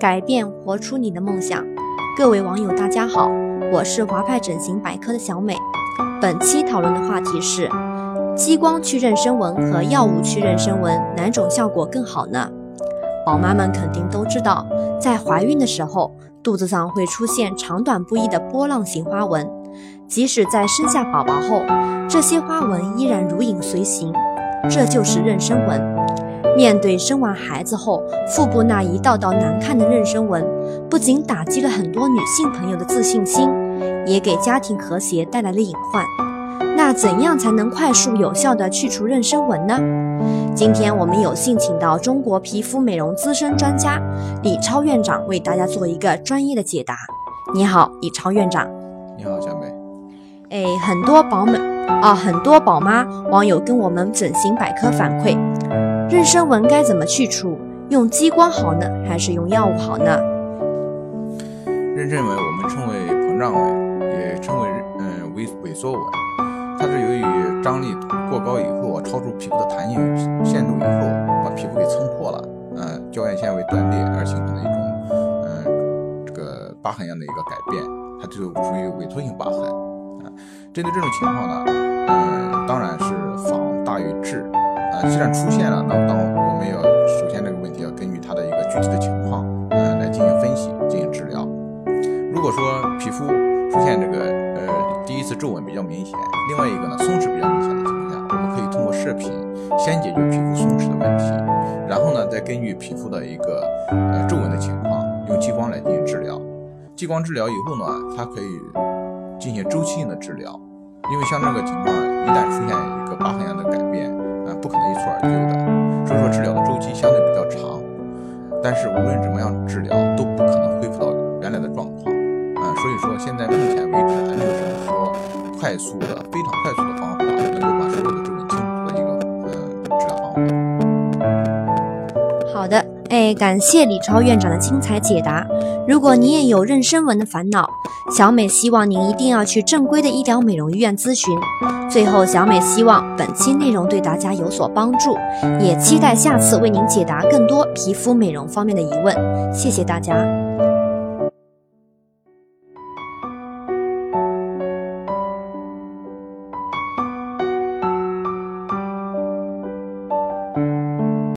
改变，活出你的梦想。各位网友，大家好，我是华派整形百科的小美。本期讨论的话题是：激光去妊娠纹和药物去妊娠纹哪种效果更好呢？宝妈们肯定都知道，在怀孕的时候，肚子上会出现长短不一的波浪形花纹，即使在生下宝宝后，这些花纹依然如影随形，这就是妊娠纹。面对生完孩子后腹部那一道道难看的妊娠纹，不仅打击了很多女性朋友的自信心，也给家庭和谐带来了隐患。那怎样才能快速有效地去除妊娠纹呢？今天我们有幸请到中国皮肤美容资深专家李超院长为大家做一个专业的解答。你好，李超院长。你好，小美。哎，很多宝们啊，很多宝妈网友跟我们整形百科反馈。妊娠纹该怎么去除？用激光好呢，还是用药物好呢？妊娠纹我们称为膨胀纹，也称为嗯萎萎缩纹。它是由于张力过高以后啊，超出皮肤的弹性限度以后，把皮肤给撑破了，嗯，胶原纤维断裂而形成的一种嗯这个疤痕样的一个改变，它就属于萎缩性疤痕。啊，针对这种情况呢，嗯，当然是防大于治啊。既然出现了，那么当我们要首先这个问题要根据它的一个具体的情况，嗯，来进行分析，进行治疗。如果说皮肤出现这个呃第一次皱纹比较明显，另外一个呢松弛比较明显的情况，我们可以通过射频先解决皮肤松弛的问题，然后呢再根据皮肤的一个呃皱纹的情况，用激光来进行治疗。激光治疗以后呢，它可以进行周期性的治疗，因为像这个情况一旦出现一个疤痕样的改变。啊不可能一蹴而就的，所以说治疗的周期相对比较长。但是无论怎么样治疗，都不可能恢复到原来的状况。啊，所以说现在目前为止还没有什么说快速的、非常快速的哎，感谢李超院长的精彩解答。如果你也有妊娠纹的烦恼，小美希望您一定要去正规的医疗美容医院咨询。最后，小美希望本期内容对大家有所帮助，也期待下次为您解答更多皮肤美容方面的疑问。谢谢大家。